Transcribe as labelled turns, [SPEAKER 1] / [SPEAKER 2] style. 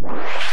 [SPEAKER 1] you